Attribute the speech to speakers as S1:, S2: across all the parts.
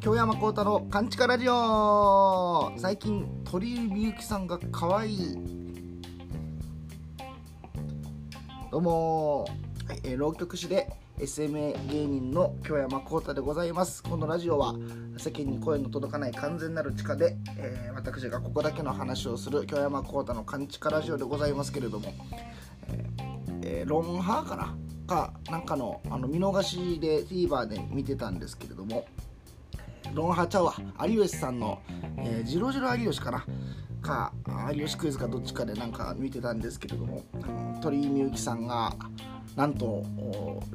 S1: 京山幸太郎カンチカラジオ。最近鳥居みゆきさんが可愛い。どうも、はいえー浪曲師で SMA 芸人の京山幸太でございます。このラジオは世間に声の届かない完全なる地下で、えー私がここだけの話をする京山幸太のカンチカラジオでございますけれども、えーえーロンハーかな？かなんかのあの見逃しで TVer で見てたんですけれどもロンハちゃうわ。有吉さんの、えー、ジロジロ有吉かな？か有吉クイズかどっちかでなんか見てたんですけれども鳥居みゆきさんがなんと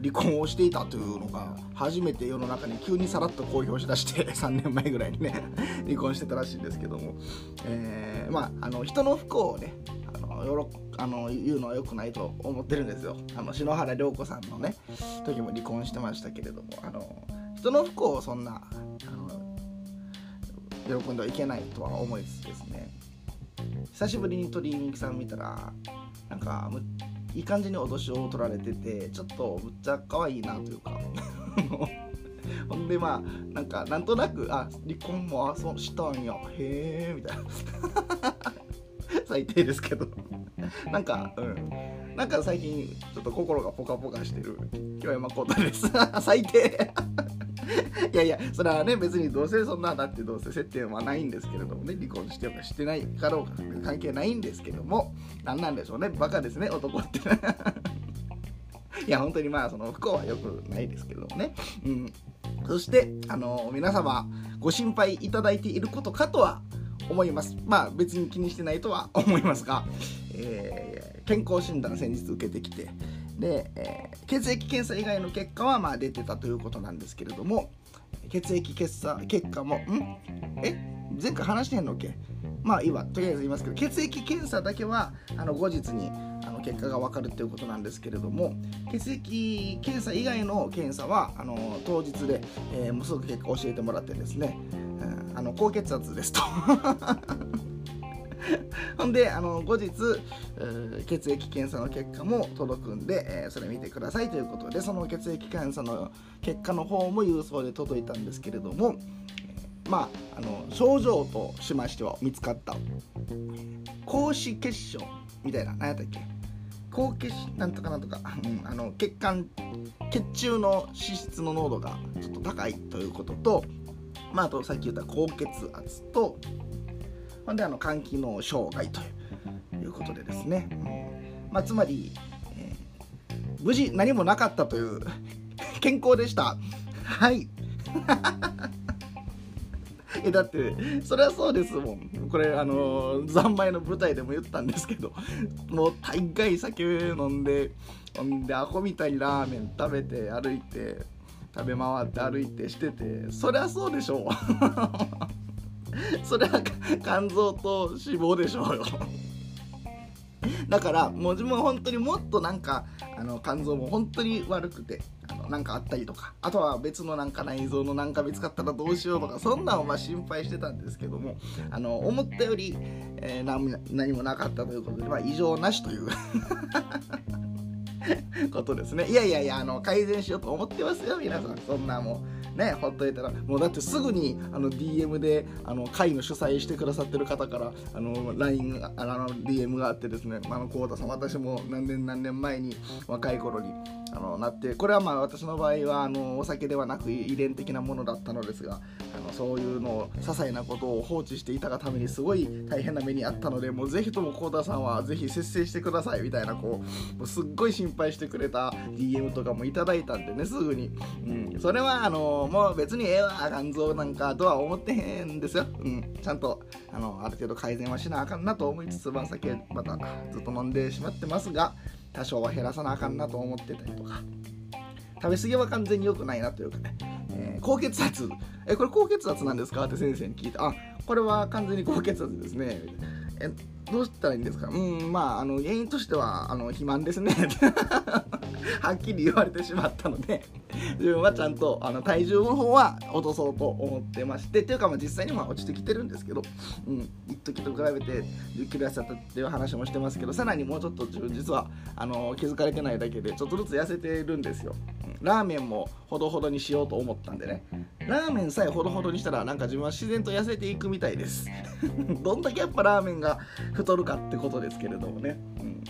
S1: 離婚をしていたというのが初めて世の中に急にさらっと公表しだして 3年前ぐらいにね離婚してたらしいんですけども、えーまああの人の不幸をねよろあの言うのは良くないと思ってるんですよ。あの篠原涼子さんのね時も離婚してましたけれどもあの人の不幸をそんなあの喜んではいけないとは思いつつですね。久しぶりに鳥居みゆきさん見たらなんかむいい感じに脅しを取られててちょっとむっちゃ可愛いなというか。ほんでまあなんかなんとなくあ離婚もあそうしたんや。へえみたいな。最低ですけど。なんかうん。なんか最近ちょっと心がポカポカしてる京山幸太です。最低。いやいやそれはね別にどうせそんなだってどうせ接点はないんですけれどもね離婚してようかしてないかろうか関係ないんですけども何なんでしょうね。バカですね男って。いや本当にまあその不幸はよくないですけどもね。うん。そしてあの皆様ご心配いただいていることかとは思います。まあ別に気にしてないとは 思いますが、えー健康診断先日受けてきてで、えー血液検査以外の結果はまあ出てたということなんですけれども血液検査結果もん？え？前回話してへんのっけ？まあいいわ。とりあえず言いますけど血液検査だけはあの後日にあの結果が分かるということなんですけれども血液検査以外の検査はあの当日で、えーもうすぐ結果教えてもらってですね、あの高血圧ですと。ほんであの後日、血液検査の結果も届くんで、えーそれ見てくださいということでその血液検査の結果の方も郵送で届いたんですけれども、えまああの症状としましては見つかった。高脂血症みたいな何やったっけ？高血なんとかなんとか、うん、あの血管血中の脂質の濃度がちょっと高いということと、まあ、あとさっき言った高血圧とほんであの肝機能障害ということでですね、うんまあ、つまり、えー無事何もなかったという 健康でした。はい。えだってそれはそうですもん。これあのー三昧の舞台でも言ったんですけどもう大概酒飲んでほんでアホみたいにラーメン食べて歩いて食べ回って歩いてしててそりゃそうでしょう。それは肝臓と脂肪でしょうよ。だからもう自分は本当にもっとなんかあの肝臓も本当に悪くてあのなんかあったりとかあとは別のなんか内臓のなんか見つかったらどうしようとかそんなんをまあ心配してたんですけどもあの思ったより、えー何も何もなかったということで、まあ、異常なしという。ことですね。いやいやいやあの改善しようと思ってますよ皆さん。そんなもうねほっといたら。もうだってすぐにあの DM であの会の主催してくださってる方からあの LINE あの DM があってですね。あの久保田さん私も何年何年前に若い頃にあのなってこれはまあ私の場合はあのお酒ではなく遺伝的なものだったのですがあのそういうのを些細なことを放置していたがためにすごい大変な目にあったのでもうぜひとも幸田さんはぜひ節制してくださいみたいなこうもうすっごい心配してくれた DM とかもいただいたんでねすぐに、うん、それはあのもう別にええわ肝臓なんかとは思ってへんですよ、うん、ちゃんとあのある程度改善はしなあかんなと思いつつまあ酒またずっと飲んでしまってますが多少は減らさなあかんなと思ってたりとか。食べ過ぎは完全に良くないなというかね、えー高血圧。えこれ高血圧なんですか？って先生に聞いたあこれは完全に高血圧ですね。えどうしたらいいんですか？うんまああの原因としてはあの肥満ですね。はっきり言われてしまったので 自分はちゃんとあの体重の方は落とそうと思ってましてっていうかまあ実際には落ちてきてるんですけどうん一時と比べて1 0キロ痩せたっていう話もしてますけどさらにもうちょっと自分実はあの気づかれてないだけでちょっとずつ痩せてるんですよ、ラーメンもほどほどにしようと思ったんでね。ラーメンさえほどほどにしたらなんか自分は自然と痩せていくみたいです。どんだけやっぱラーメンが太るかってことですけれどもね、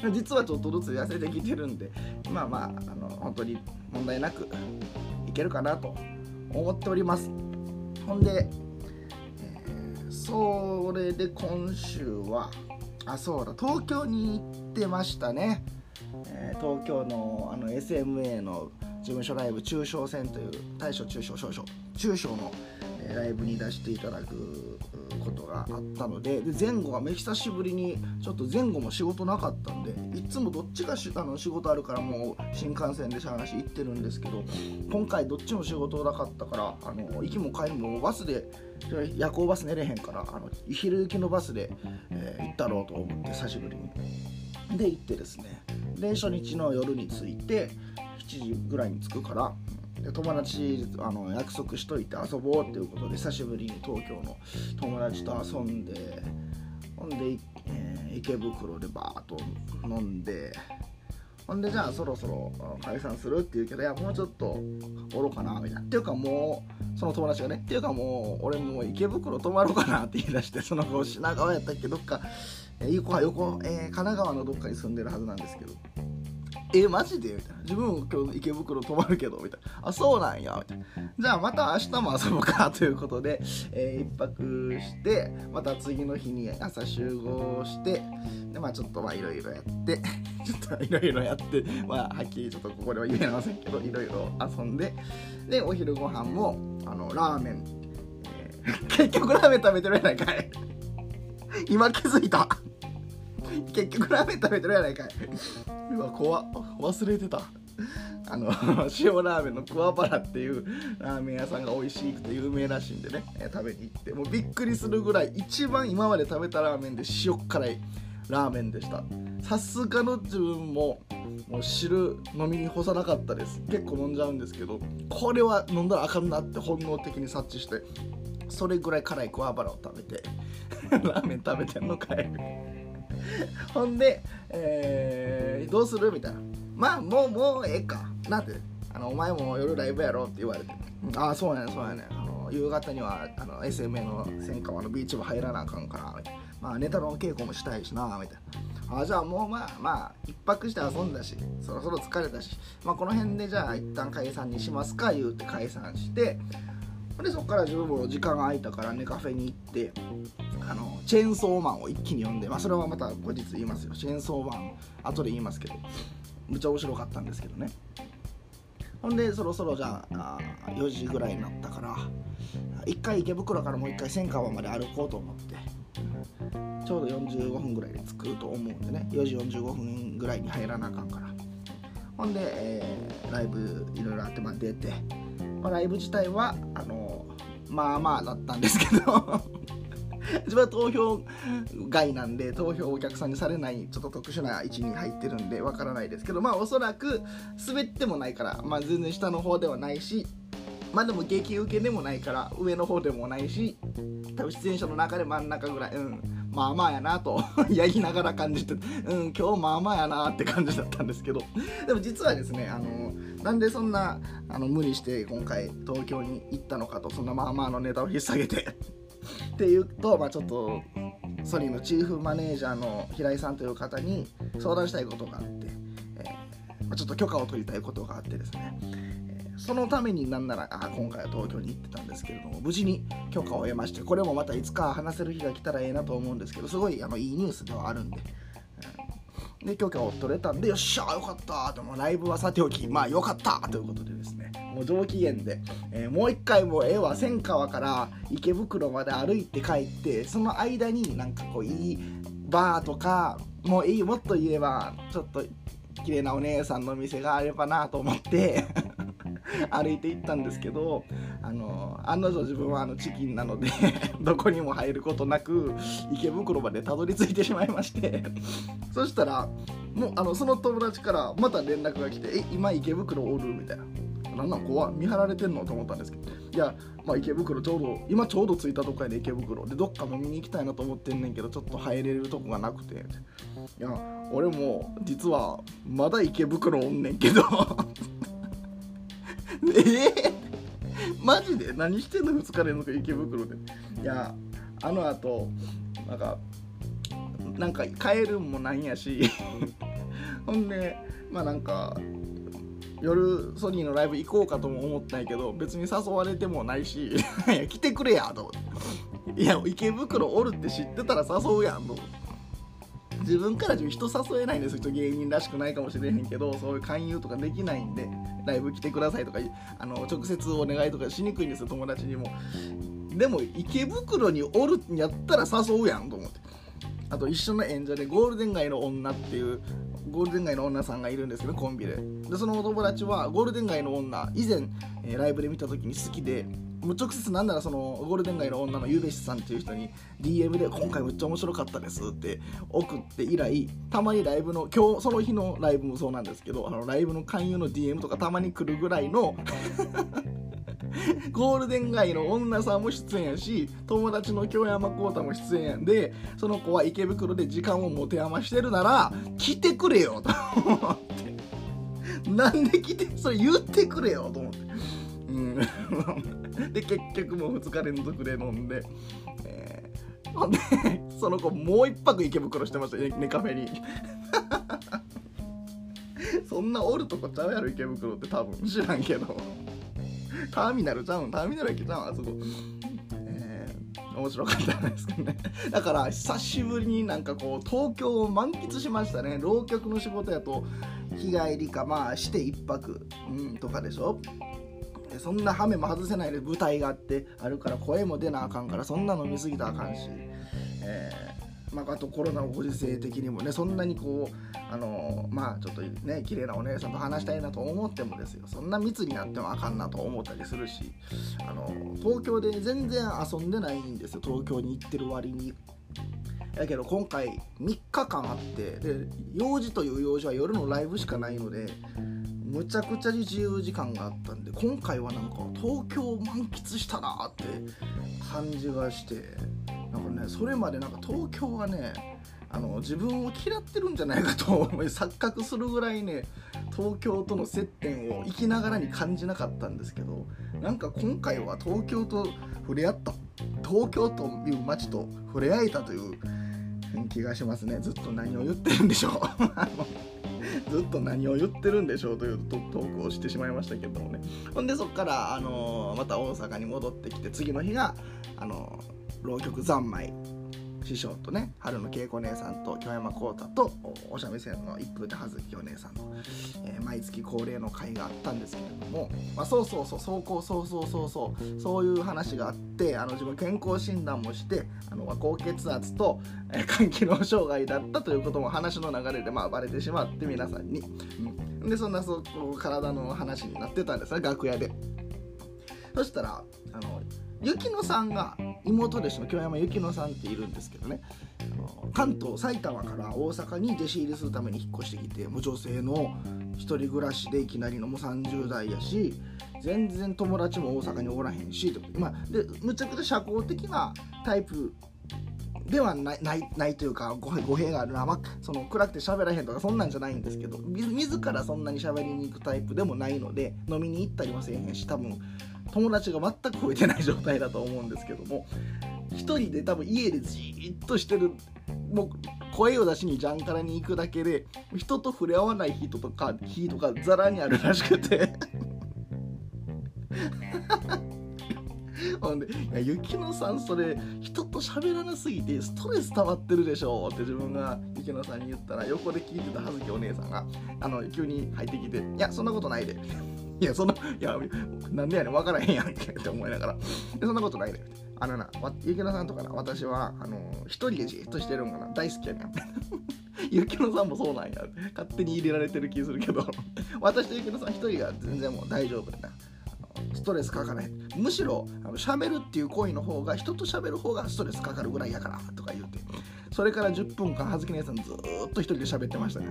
S1: うん、実はちょっとずつ痩せてきてるんでまあまああの本当に問題なくいけるかなと思っております。ほんで、えー、それで今週はあそうだ東京に行ってましたね、えー、東京のあの SMA の事務所ライブ中小戦という大小中小少々中小のライブに出していただくことがあったのでで前後がめ久しぶりにちょっと前後も仕事なかったんでいつもどっちがあの仕事あるからもう新幹線でしゃあなし行ってるんですけど今回どっちも仕事なかったからあの行きも帰りもバスで夜行バス寝れへんからあの昼行きのバスで、えー、行ったろうと思って久しぶりに。で行ってですねで初日の夜に着いて7時ぐらいに着くからで友達あの約束しといて遊ぼうっていうことで久しぶりに東京の友達と遊んでほんで、えー、池袋でバーッと飲んでほんでじゃあそろそろ解散するって言うけどいやもうちょっとおろうかなみたいな。っていうかもうその友達がねっていうかもう俺もう池袋泊まろうかなって言い出してその後品川やったっけどっか、えー、横は横、えー、神奈川のどっかに住んでるはずなんですけど。えマジで？みたいな。自分も今日池袋泊まるけど？みたいな。あそうなんや。みたいな。じゃあまた明日も遊ぼうかということで、えー、一泊してまた次の日に朝集合してでまあちょっとまあいろいろやって ちょっといろいろやってまあはっきりちょっとここでは言えませんけどいろいろ遊んででお昼ご飯もあのラーメン、えー、結局ラーメン食べてるやないかい。今気づいた。結局ラーメン食べてるやないかい。うわ怖っ。忘れてた。あの 塩ラーメンの桑原っていうラーメン屋さんが美味しくて有名らしいんでね、食べに行って。もうびっくりするぐらい一番今まで食べたラーメンで塩辛いラーメンでした。さすがの自分ももう汁飲みに干さなかったです。結構飲んじゃうんですけどこれは飲んだらあかんなって本能的に察知してそれぐらい辛い桑原を食べて ラーメン食べてんのかい。ほんで、えー、どうする？みたいな。まあ、もう、もうええか。なんて、あの、お前も夜ライブやろって言われて。ああ、そうやねそうやねあの、夕方には、あの、SMA の千川のビーチ部入らなあかんから、みたいな。まあ、ネタの稽古もしたいしな、みたいな。あじゃあもうまあまあ一泊して遊んだしそろそろ疲れたし、まあ、この辺でじゃあ一旦解散にしますか言うて解散してでそこから自分も時間が空いたからねカフェに行ってチェーンソーマンを一気に読んで、まあ、それはまた後日言いますよ。チェーンソーマン後で言いますけどむちゃ面白かったんですけどね。ほんでそろそろじゃあ4時ぐらいになったから1回池袋からもう1回千川まで歩こうと思ってちょうど45分ぐらいで着くと思うんでね4時45分ぐらいに入らなあかんから。ほんで、えー、ライブいろいろあってまあ出て、まあ、ライブ自体はあのまあまあだったんですけど。自分は投票外なんで投票お客さんにされないちょっと特殊な位置に入ってるんでわからないですけどまあおそらく滑ってもないから、まあ、全然下の方ではないしまあでも激受けでもないから上の方でもないし多分出演者の中で真ん中ぐらいうんまあまあやなと やりながら感じてうん今日まあまあやなって感じだったんですけど。でも実はですねあのなんでそんなあの無理して今回東京に行ったのかとそんなまあまあのネタを引っ提げてっていうと、まあ、ちょっとソニーのチーフマネージャーの平井さんという方に相談したいことがあって、えー、ま、ちょっと許可を取りたいことがあってですね、えー、そのためになんならあ今回は東京に行ってたんですけれども無事に許可を得ましてこれもまたいつか話せる日が来たらええなと思うんですけどすごいあのいいニュースではあるんで。で許可を取れたんでよっしゃよかったでもライブはさておきまあよかったということでですねもう上機嫌で、えー、もう一回もええわ千川から池袋まで歩いて帰ってその間になんかこういいバーとかもういいもっと言えばちょっと綺麗なお姉さんの店があればなと思って 歩いて行ったんですけどあの案の定自分はあのチキンなので どこにも入ることなく池袋までたどり着いてしまいましてそしたらもうあのその友達からまた連絡が来て「え今池袋おる?」みたいな。なんなん怖見張られてんの？と思ったんですけどいや、まあ、池袋ちょうど今ちょうど着いたとこやで池袋。でどっか飲みに行きたいなと思ってんねんけどちょっと入れるとこがなくて。いや俺も実はまだ池袋おんねんけど。えマジで？何してんの？2日連続池袋で。いやあのあとなんかなんか帰るんもなんやし。ほんでまあなんか夜ソニーのライブ行こうかとも思ったんやけど別に誘われてもないし。来てくれやと。思っていや池袋おるって知ってたら誘うやんと。思って自分から人誘えないんですよ。芸人らしくないかもしれへんけどそういう勧誘とかできないんでライブ来てくださいとかあの直接お願いとかしにくいんですよ友達にも。でも池袋におるんやったら誘うやんと思って。あと一緒の演者でゴールデン街の女っていうゴールデン街の女さんがいるんですけどコンビで。でそのお友達はゴールデン街の女以前、えー、ライブで見た時に好きで直接なんならそのゴールデン街の女のゆべしさんっていう人に DM で「今回めっちゃ面白かったです」って送って以来たまにライブの今日その日のライブもそうなんですけどあのライブの勧誘の DM とかたまに来るぐらいの ゴールデン街の女さんも出演やし友達の京山幸太も出演やんでその子は池袋で時間を持て余してるなら来てくれよと思ってなんで来てそれ言ってくれよと思って。うん。で結局もう2日連続で飲んで、えー、ほんで その子もう一泊池袋してました。ねねカフェに。そんなおるとこちゃうやろ池袋って多分知らんけど。ターミナルちゃうん？ターミナル駅ちゃう？んあそこ、面白かったですけどね。だから久しぶりになんかこう東京を満喫しましたね。浪曲の仕事やと日帰りかまあして1泊、うん、とかでしょ。そんなハメも外せないで舞台があってあるから声も出なあかんからそんなの見すぎたらあかんし、えー、まあ、あとコロナのご時世的にもねそんなにこうあのまあちょっとね綺麗なお姉さんと話したいなと思ってもですよ。そんな密になってもあかんなと思ったりするしあの東京で全然遊んでないんですよ。東京に行ってる割に。やけど今回3日間あってで用事という用事は夜のライブしかないのでむちゃくちゃに自由時間があったんで今回はなんか東京を満喫したなって感じがしてなんかねそれまでなんか東京はねあの自分を嫌ってるんじゃないかと思い錯覚するぐらいね東京との接点を生きながらに感じなかったんですけどなんか今回は東京と触れ合った東京という街と触れ合えたという気がしますね。ずっと何を言ってるんでしょう。ずっと何を言ってるんでしょうというトークをしてしまいましたけどもね。ほんでそっから、あの、また大阪に戻ってきて次の日が、あの、浪曲三昧。師匠とね春の恵子姉さんと京山浩太とお三味線の一風手葉月お姉さんの、えー、毎月恒例の会があったんですけれども、まあ、そうそうそうそうそうそうそうそうそうそういう話があってあの自分健康診断もしてあの高血圧と、えー、肝機能障害だったということも話の流れでまあバレてしまって皆さんに。うん、でそんなそう体の話になってたんですね楽屋で。そしたらあの雪乃さんが妹弟子の京山雪乃さんっているんですけどね。関東埼玉から大阪に弟子入りするために引っ越してきてもう女性の一人暮らしでいきなりのも30代やし全然友達も大阪におらへんしまあ、でむちゃくちゃ社交的なタイプではないないないというか語弊があるな、まあ、その暗くて喋らへんとかそんなんじゃないんですけど自らそんなに喋りに行くタイプでもないので飲みに行ったりもせえへんし多分友達が全く増えてない状態だと思うんですけども一人で多分家でじっとしてるもう声を出しにジャンカラに行くだけで人と触れ合わない人とか日とかザラにあるらしくて。ほんで「いや雪乃さんそれ人と喋らなすぎてストレス溜まってるでしょ」って自分が雪乃さんに言ったら横で聞いてた葉月お姉さんがあの急に入ってきて「いやそんなことないで」いや、そんな、いや、なんでやねん、分からへんやんけって思いながら。そんなことないで。あのな、ゆきのさんとかな、私は、あの、一人でじっとしてるんかな、大好きやねん。ゆきのさんもそうなんや。勝手に入れられてる気するけど、私とゆきのさん一人が全然もう大丈夫だな。ストレスかかないむしろあの喋るっていう行為の方が人と喋る方がストレスかかるぐらいやからとか言うてそれから10分間葉月姉さんずっと一人で喋ってましたね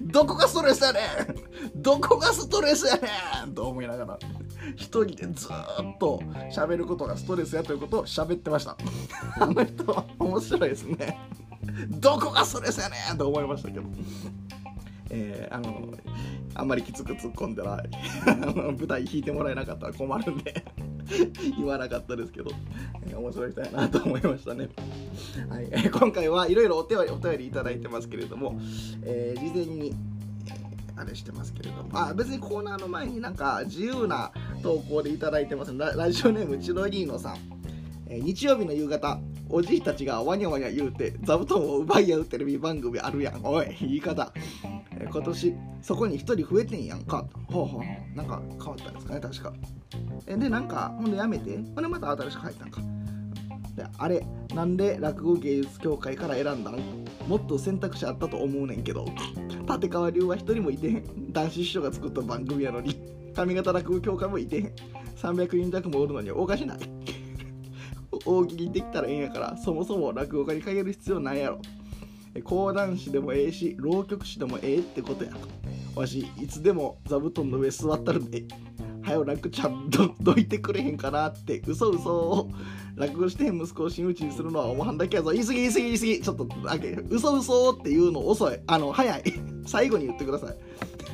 S1: どこがストレスやねん。どこがストレスやねん。と思いながら一人でずっと喋ることがストレスやということを喋ってました。あの人面白いですね。どこがストレスやねんと思いましたけど。えー、あのあんまりきつく突っ込んだらあの舞台弾いてもらえなかったら困るんで。言わなかったですけど、えー、面白い人やなと思いましたね。はい。えー、今回はいろいろお便りお便りいただいてますけれども、えー、事前に、えー、あれしてますけれどもあ別にコーナーの前になんか自由な投稿でいただいてます。ララジオネームチロリーノさん、えー、日曜日の夕方おじいたちがワニャワニャ言うて座布団を奪い合うテレビ番組あるやん。おい言い方。今年そこに1人増えてんやんか。ほうほう。なんか変わったんですかね確か。えでなんかほんでやめて。ほんでまた新しく入ったんか。であれなんで落語芸術協会から選んだん？もっと選択肢あったと思うねんけど。立川流は1人もいてへん。男子師匠が作った番組やのに。上方落語協会もいてへん。300人弱もおるのにおかしない。大喜利できたらええんやからそもそも落語家にかける必要ないやろ。講談師でもええし浪曲師でもええってことやわしいつでも座布団の上座ったるではよ楽ちゃんどどいてくれへんかなって嘘嘘。落語して息子を真打ちにするのはおもはんだけやぞ。言い過ぎ言い過ぎ言い過ぎ。ちょっとだけ嘘嘘っていうの遅い。あの早い。最後に言ってください。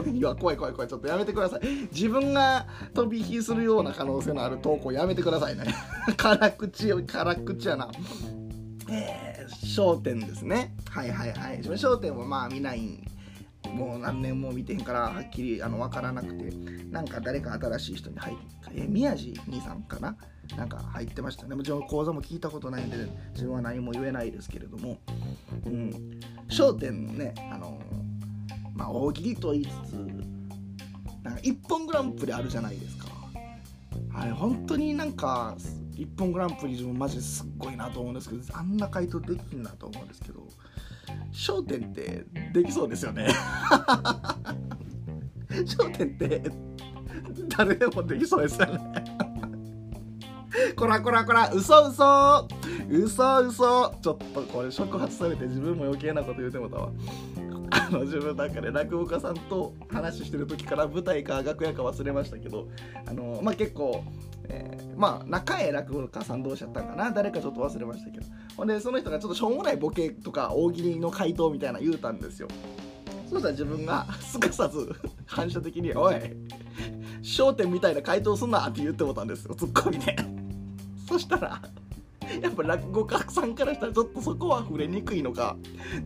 S1: いや怖い怖い怖いちょっとやめてください。自分が飛び火するような可能性のある投稿やめてくださいね。辛口辛口やな。えー、焦点ですね。はいはいはい。自分焦点はまあ見ない。もう何年も見てへんからはっきりあの分からなくて。なんか誰か新しい人に入ってえ宮地兄さんかな？なんか入ってましたね。もちろん講座も聞いたことないんで自分は何も言えないですけれども。うん。焦点ねあのまあ大喜利と言いつつなんか一本グランプリあるじゃないですか。あれ本当になんか一本グランプリ自分マジですっごいなと思うんですけどあんな回答できんなと思うんですけど『笑点』ってできそうですよね『笑点』って誰でもできそうですよね。こらこらこら嘘嘘。嘘嘘。ちょっとこれ触発されて自分も余計なこと言うてもたわ。あの自分なんかね落語家さんと話してる時から舞台か楽屋か忘れましたけどあのまあ結構えー、まあ仲え落語家さん同士やったんかな。誰かちょっと忘れましたけど。ほんでその人がちょっとしょうもないボケとか大喜利の回答みたいな言うたんですよ。そしたら自分がすかさず反射的に「おい焦点みたいな回答すんな」って言ってもたんですよ。ツッコミで。そしたらやっぱ落語家さんからしたらちょっとそこは触れにくいのか。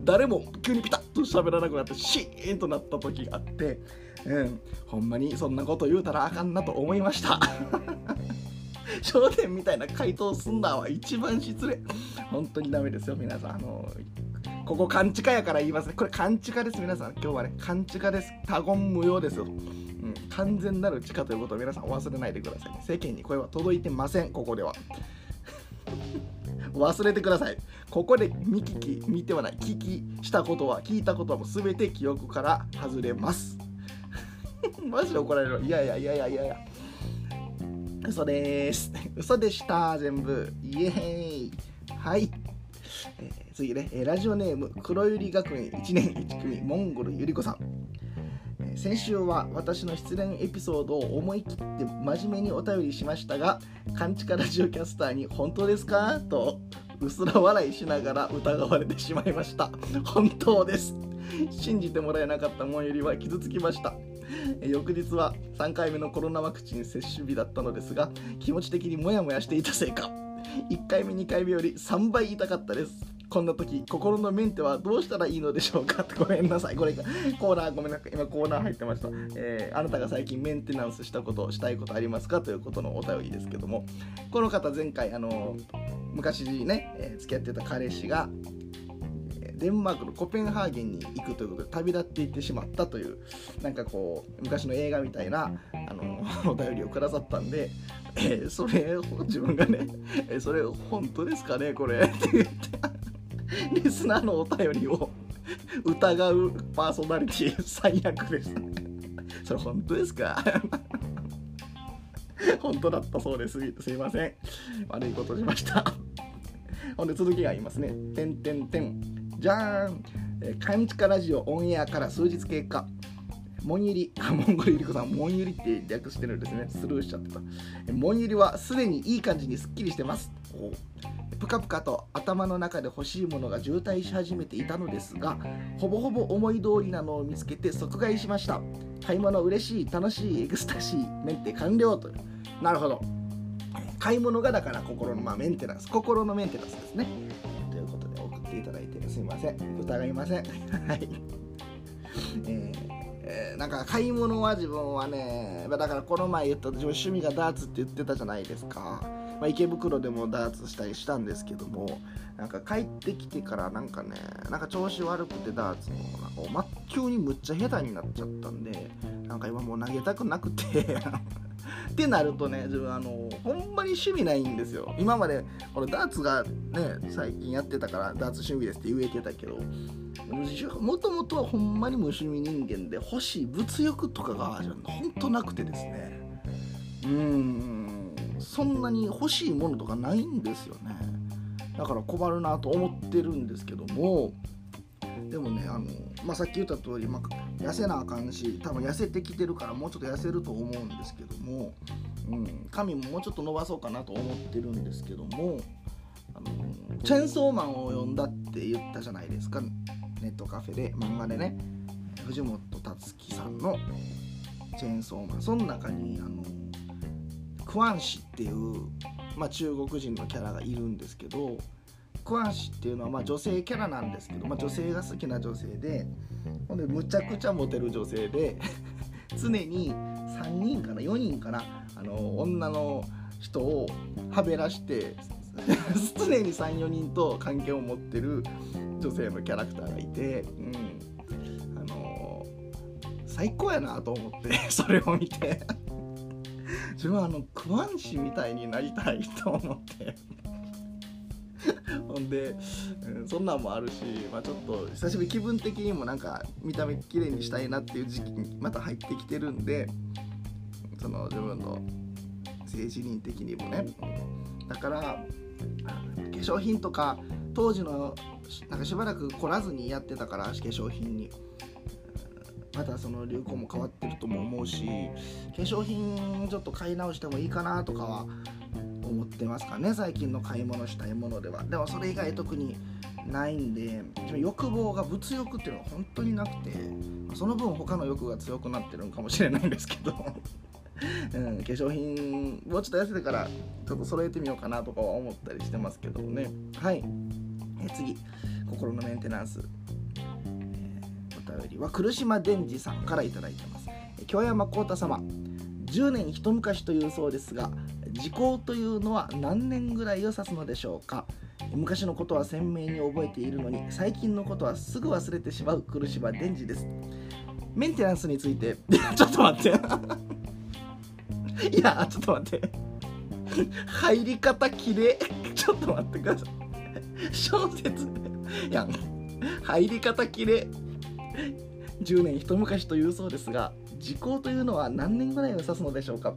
S1: 誰も急にピタッと喋らなくなってシーンとなった時があって。うん。ほんまにそんなこと言うたらあかんなと思いました。焦点みたいな回答すんなは一番失礼。本当にダメですよ皆さん。あのここ勘違いやから言いますね。これ勘違いです皆さん。今日はね勘違いです。他言無用ですよ、うん、完全なる地下ということを皆さんお忘れないでください世間に声は届いてませんここでは忘れてください。ここで見聞き見てはない聞きしたことは聞いたことはもう全て記憶から外れます。マジで怒られる。いやいやいやいやいや。いや嘘です。嘘でした全部。イエーイ。はい、えー、次ね、ラジオネーム黒百合学園1年1組モンゴルゆり子さん。先週は私の失恋エピソードを思い切って真面目にお便りしましたが勘違いラジオキャスターに「本当ですか?」とうすら笑いしながら疑われてしまいました。本当です。信じてもらえなかったもんよりは傷つきました。翌日は3回目のコロナワクチン接種日だったのですが気持ち的にモヤモヤしていたせいか1回目2回目より3倍痛かったです。こんな時心のメンテはどうしたらいいのでしょうか？ごめんなさい。これコーナーごめんなさい。今コーナー入ってました、えー、あなたが最近メンテナンスしたことしたいことありますか？ということのお便りですけども。この方前回あの昔ね、えー、付き合ってた彼氏がデンマークのコペンハーゲンに行くということで旅立っていってしまったというなんかこう昔の映画みたいなあの お便りをくださったんで、えー、それ自分がね、えー、それ本当ですかね？これ。って言って。リスナーのお便りを疑うパーソナリティ最悪です。それ本当ですか？本当だったそうです。すいません。悪いことしました。ほんで続きがありますね。てんてんてん。じゃーん。えかみちかラジオオンエアから数日経過。モンユリ、モンゴルゆりこさん、モンユリって略してるんですね。スルーしちゃってた。モンユリはすでにいい感じにすっきりしてます。ぷかぷかと頭の中で欲しいものが渋滞し始めていたのですがほぼほぼ思い通りなのを見つけて即買いしました。買い物嬉しい楽しいエクスタシーメンテ完了という。なるほど。買い物がだから心の、まあ、メンテナンス心のメンテナンスですね。ということで送っていただいてすいません。疑いません。はい。えー、なんか買い物は自分はねだからこの前言った自分趣味がダーツって言ってたじゃないですか、まあ、池袋でもダーツしたりしたんですけどもなんか帰ってきてからなんかねなんか調子悪くてダーツのなんか急にむっちゃ下手になっちゃったんでなんか今もう投げたくなくて ってなるとね自分あのほんまに趣味ないんですよ。今までこれダーツがね最近やってたからダーツ趣味ですって言えてたけどもともとはほんまに無趣味人間で欲しい物欲とかがほんとなくてですね。うん。そんなに欲しいものとかないんですよね。だから困るなと思ってるんですけどもでもねあの、まあ、さっき言った通り、まあ、痩せなあかんし多分痩せてきてるからもうちょっと痩せると思うんですけども、うん、髪ももうちょっと伸ばそうかなと思ってるんですけどもあのチェンソーマンを読んだって言ったじゃないですか。ネットカフェで漫画でね。藤本達樹さんの「チェーンソーマン」その中にあのクワンシっていう、まあ、中国人のキャラがいるんですけどクワンシっていうのはまあ女性キャラなんですけど、まあ、女性が好きな女性でほんでむちゃくちゃモテる女性で 常に3人かな4人かなあの女の人をはべらして 常に34人と関係を持ってる女性のキャラクターがいて、うん、あのー、最高やなと思って それを見て。自分はあのクワンシみたいになりたいと思って。ほんで、うん、そんなんもあるし、まあ、ちょっと久しぶり気分的にもなんか見た目綺麗にしたいなっていう時期にまた入ってきてるんでその自分の政治人的にもね。だから化粧品とか当時のなんかしばらく来らずにやってたから化粧品に。またその流行も変わってるとも思うし化粧品ちょっと買い直してもいいかなとかは思ってますかね最近の買い物したいものでは。でもそれ以外特にないんで欲望が物欲っていうのは本当になくてその分他の欲が強くなってるのかもしれないんですけど うん、化粧品もうちょっと痩せてからちょっと揃えてみようかなとかは思ったりしてますけどね。はい。え次。心のメンテナンス、便りは来島伝次さんから頂いてます。京山幸太様。10年一昔というそうですが時効というのは何年ぐらいを指すのでしょうか？昔のことは鮮明に覚えているのに最近のことはすぐ忘れてしまう来島伝次です。メンテナンスについて。ちょっと待って。いやちょっと待って。入り方きれちょっと待ってください。小説。やん入り方きれ10年一昔というそうですが時効というのは何年ぐらいを指すのでしょうか？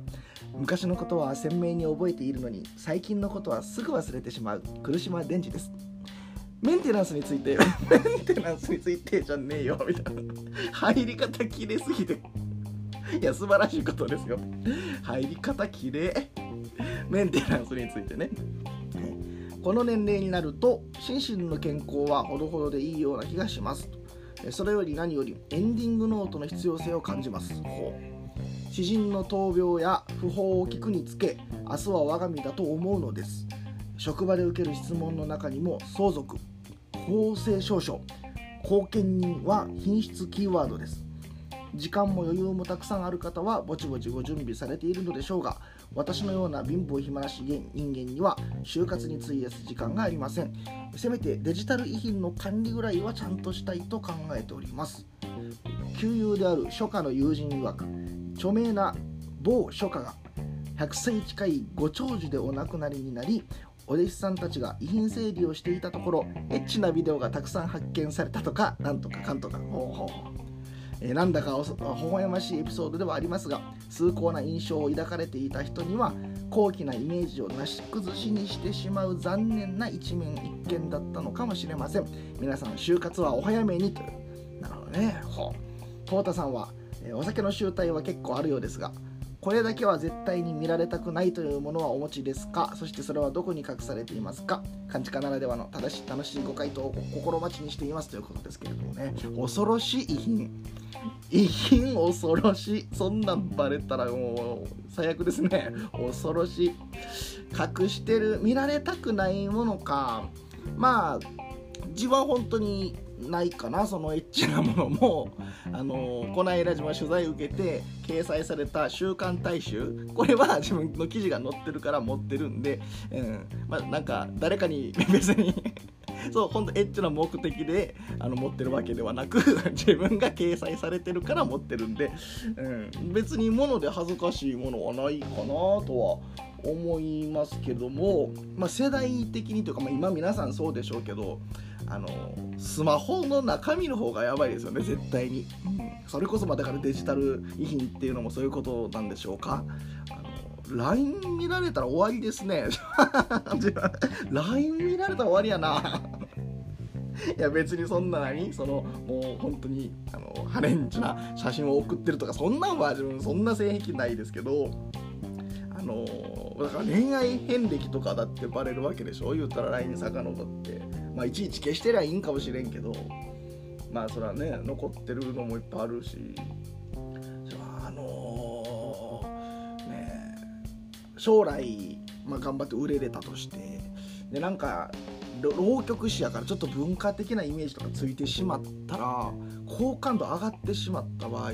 S1: 昔のことは鮮明に覚えているのに最近のことはすぐ忘れてしまう。苦島伝次です。メンテナンスについて メンテナンスについてじゃねえよみたいな。入り方きれすぎて。いや素晴らしいことですよ。入り方きれメンテナンスについてね。この年齢になると心身の健康はほどほどでいいような気がします。それより何よりエンディングノートの必要性を感じます。詩人の闘病や訃報を聞くにつけ明日は我が身だと思うのです。職場で受ける質問の中にも相続公正証書後見人は品質キーワードです。時間も余裕もたくさんある方はぼちぼちご準備されているのでしょうが私のような貧乏暇なし人間には就活に費やす時間がありません。せめてデジタル遺品の管理ぐらいはちゃんとしたいと考えております。旧友である初夏の友人曰く著名な某初夏が100歳近いご長寿でお亡くなりになりお弟子さんたちが遺品整理をしていたところエッチなビデオがたくさん発見されたとかなんとかかんとか。ほうほう。えー、なんだか微笑ましいエピソードではありますが崇高な印象を抱かれていた人には高貴なイメージをなし崩しにしてしまう残念な一面一見だったのかもしれません。皆さん就活はお早めにという。なるほどね。ほう。太さんは、えー、お酒の集体は結構あるようですがこれだけは絶対に見られたくないというものはお持ちですか？そしてそれはどこに隠されていますか？漢字家ならではの正しい楽しいご回答を心待ちにしていますということですけれどもね。恐ろしい遺品。遺品恐ろしい。そんなんバレたらもう最悪ですね。恐ろしい。隠してる見られたくないものか。まあ自分は本当にないかなそのエッチなものも。あのこの間自分は取材受けて掲載された「週刊大衆」これは自分の記事が載ってるから持ってるんで、うん。まあ、なんか誰かに 別にそう本当エッチな目的であの持ってるわけではなく 自分が掲載されてるから持ってるんで、うん、別に物で恥ずかしいものはないかなとは思いますけども、まあ、世代的にというか、まあ、今皆さんそうでしょうけどあのスマホの中身の方がやばいですよね絶対に、うん、それこそまあだからデジタル遺品っていうのもそういうことなんでしょうか。あの LINE 見られたら終わりですね。LINE 見られたら終わりやな。いや別にそんな何そのもう本当にあのハレンチな写真を送ってるとかそんなんは自分そんな性癖ないですけどあのだから恋愛遍歴とかだってバレるわけでしょ？言うたら LINE 遡って。まあいちいち消してりゃいいんかもしれんけどまあそれはね残ってるのもいっぱいあるしあのー、ね将来、まあ、頑張って売れれたとしてでなんか浪曲師やからちょっと文化的なイメージとかついてしまったら好感度上がってしまった場合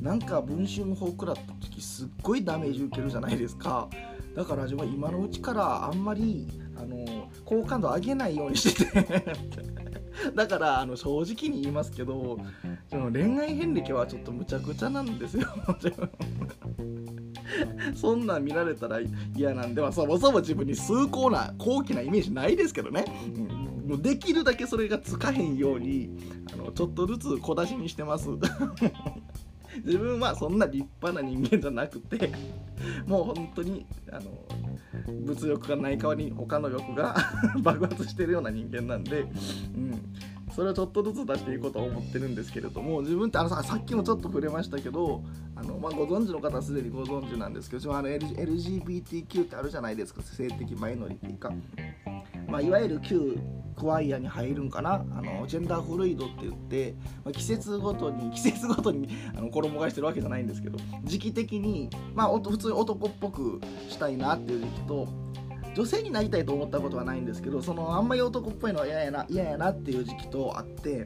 S1: なんか文春法食らった時すっごいダメージ受けるじゃないですか。だから自分は今のうちからあんまりあの好感度上げないようにしてて。だからあの正直に言いますけどその恋愛遍歴はちょっとむちゃくちゃなんですよ。そんなん見られたら嫌なんで、まあ、そもそも自分に崇高な高貴なイメージないですけどね、うん、もうできるだけそれがつかへんようにあのちょっとずつ小出しにしてます。自分はそんな立派な人間じゃなくてもう本当にあの物欲がない代わりに他の欲が 爆発してるような人間なんで、うん、それをちょっとずつ出していこうと思ってるんですけれども自分ってあのささっきもちょっと触れましたけどあの、まあ、ご存知の方はすでにご存知なんですけどあの LGBTQ ってあるじゃないですか性的マイノリティか。まあ、いわゆる旧クワイアに入るんかなあのジェンダーフルイドって言って、まあ、季節ごとに 季節ごとにあの衣替えしてるわけじゃないんですけど時期的に、まあ、普通に男っぽくしたいなっていう時期と女性になりたいと思ったことはないんですけどそのあんまり男っぽいのは嫌やな嫌やなっていう時期とあって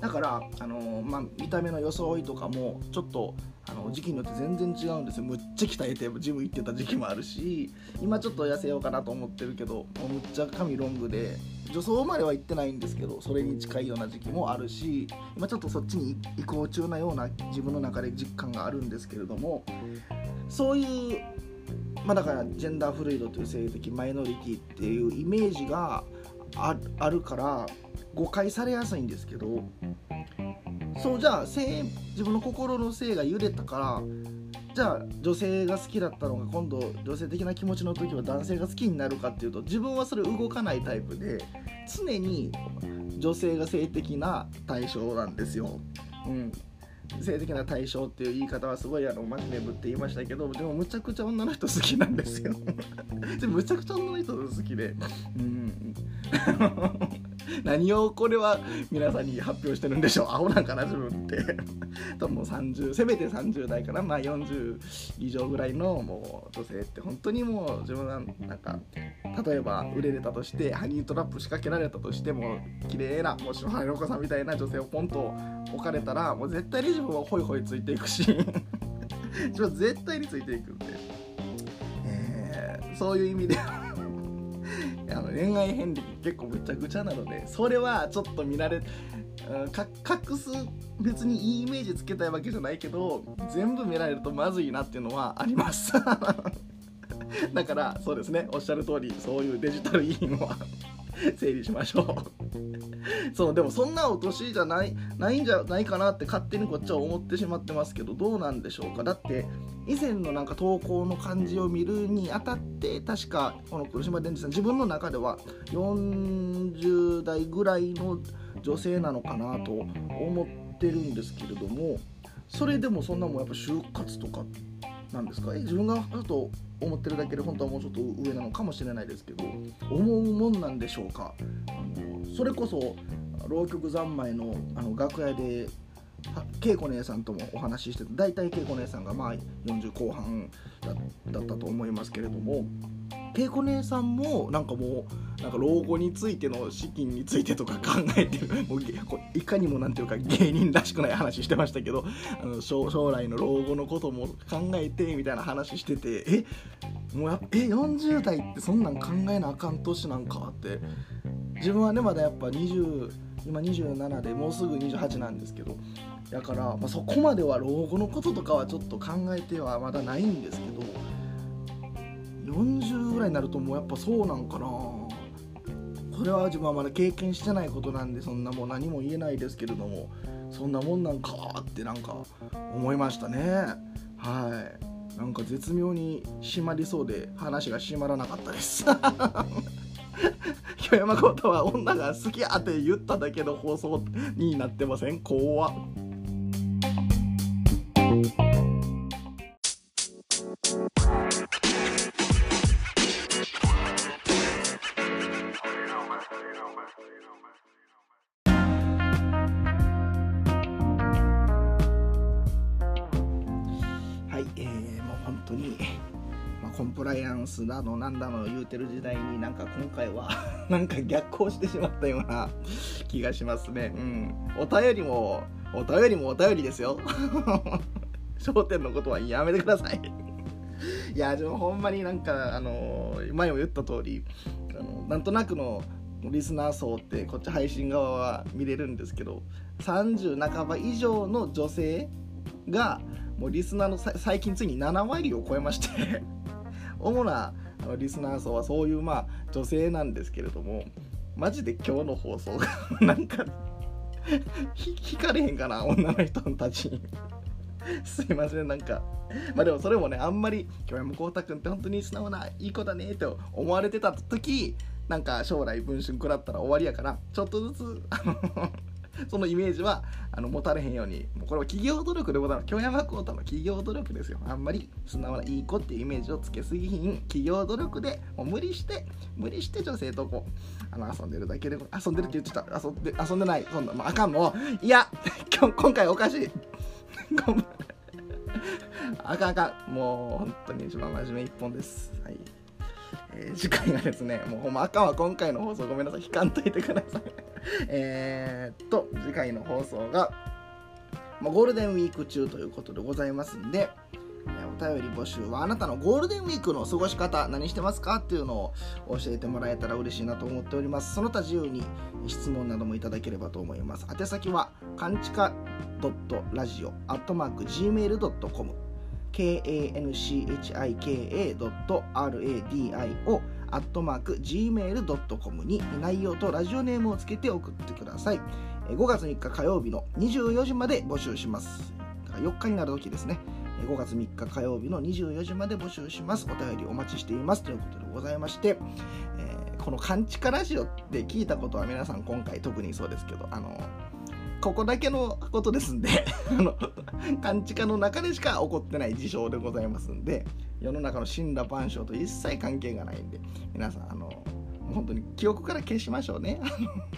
S1: だからあの、まあ、見た目の装いとかもちょっとあの時期によって全然違うんですよ。むっちゃ鍛えてジム行ってた時期もあるし今ちょっと痩せようかなと思ってるけどもうむっちゃ髪ロングで女装までは行ってないんですけどそれに近いような時期もあるし今ちょっとそっちに移行中なような自分の中で実感があるんですけれどもそういうまあだからジェンダーフルイドという性的マイノリティっていうイメージがあるから誤解されやすいんですけどそうじゃあ性自分の心の性が揺れたからじゃあ女性が好きだったのが今度女性的な気持ちの時は男性が好きになるかっていうと自分はそれ動かないタイプで常に女性が性的な対象なんですよ。うん性的な対象っていう言い方はすごいあの真面目ぶって言いましたけどでもむちゃくちゃ女の人好きなんですよ。でむちゃくちゃ女の人好きで。うん 何をこれは皆さんに発表してるんでしょう。青なんかな自分って。ともう30せめて30代からまあ40以上ぐらいのもう女性って本当にもう自分はなんか例えば売れれたとしてハニートラップ仕掛けられたとしても綺麗なもう篠原涼子さんみたいな女性をポンと置かれたらもう絶対に自分はホイホイついていくし。自分は絶対についていくんで、えー、そういう意味であの恋愛遍歴結構ぐちゃぐちゃなのでそれはちょっと見られ隠す別にいいイメージつけたいわけじゃないけど全部見られるとまずいなっていうのはあります。だからそうですね。おっしゃる通りそういうデジタル委員は。整理しましょう。そうでもそんな落としじゃないないんじゃないかなって勝手にこっちは思ってしまってますけどどうなんでしょうか。だって以前のなんか投稿の感じを見るにあたって確かこの黒島伝次さん自分の中では40代ぐらいの女性なのかなと思ってるんですけれどもそれでもそんなもんやっぱ就活とかなんですか？え自分がちょっと思ってるだけで本当はもうちょっと上なのかもしれないですけど思うもんなんでしょうか。あのそれこそ浪曲三昧のあの楽屋で恵子姉さんともお話しして大体恵子姉さんがまあ40後半だったと思いますけれども恵子姉さんもなんかもうなんか老後についての資金についてとか考えてる。もういかにもなんていうか芸人らしくない話してましたけどあの将来の老後のことも考えてみたいな話しててえもうやえ40代ってそんなん考えなあかん年なんかって。自分はねまだやっぱ20今27でもうすぐ28なんですけどだから、まあ、そこまでは老後のこととかはちょっと考えてはまだないんですけど40ぐらいになるともうやっぱそうなんかなこれは自分はまだ経験してないことなんでそんなもう何も言えないですけれどもそんなもんなんかってなんか思いましたね。はい。なんか絶妙に締まりそうで話が締まらなかったです。京山幸太は女が好きやって言っただけの放送になってません。怖っだのなんだの言うてる時代になんか今回は なんか逆行してしまったような気がしますね。うん。お便りも、お便りもお便りですよ。焦点のことはやめてください いや、でもほんまになんか、あの、前も言った通り、あのなんとなくのリスナー層ってこっち配信側は見れるんですけど30半ば以上の女性がもうリスナーの最近ついに7割を超えまして主なリスナー層はそういうまあ女性なんですけれどもマジで今日の放送が なんか引かれへんかな女の人たちに。すいませんなんか。まあでもそれもねあんまり京山幸太君って本当に素直ないい子だねって思われてた時なんか将来文春食らったら終わりやからちょっとずつあの そのイメージはあの持たれへんようにもうこれは企業努力でございます。京山幸太の企業努力ですよ。あんまり素直ないい子っていうイメージをつけすぎひん。企業努力でもう無理して無理して女性とこうあの遊んでるだけで遊んでるって言ってた。遊んで遊んでないそんな、まあ、あかんのいや今日今回おかしい。あかんあかん。もう本当に一番真面目一本です。はい。えー、次回がですね、もうほんまあかんわ、今回の放送ごめんなさい、引かんといてください。えっと、次回の放送が、まあ、ゴールデンウィーク中ということでございますんで、お便り募集はあなたのゴールデンウィークの過ごし方何してますかっていうのを教えてもらえたら嬉しいなと思っております。その他自由に質問などもいただければと思います。宛先はかんちか .radio.gmail.com kanchika.radio アットマーク gmail.com に内容とラジオネームをつけて送ってください。5月3日火曜日の24時まで募集します。4日になる時ですね。5月3日火曜日の24時まで募集します。お便りお待ちしています。ということでございまして、えー、この「カンチカラジオ」って聞いたことは皆さん今回特にそうですけどあのここだけのことですんで あの、勘違いの中でしか起こってない事象でございますんで、世の中の死んだ万象と一切関係がないんで、皆さん、あの、本当に記憶から消しましょうね。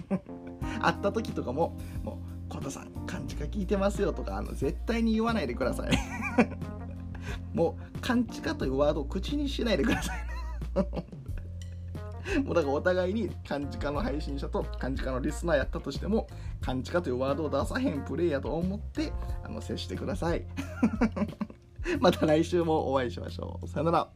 S1: 会った時とかも、もう、コタさん、勘違い聞いてますよとか、あの、絶対に言わないでください。もう、勘違いというワードを口にしないでください。もうだからお互いに漢字化の配信者と漢字化のリスナーやったとしても漢字化というワードを出さへんプレイヤーと思ってあの接してください。また来週もお会いしましょう。さよなら。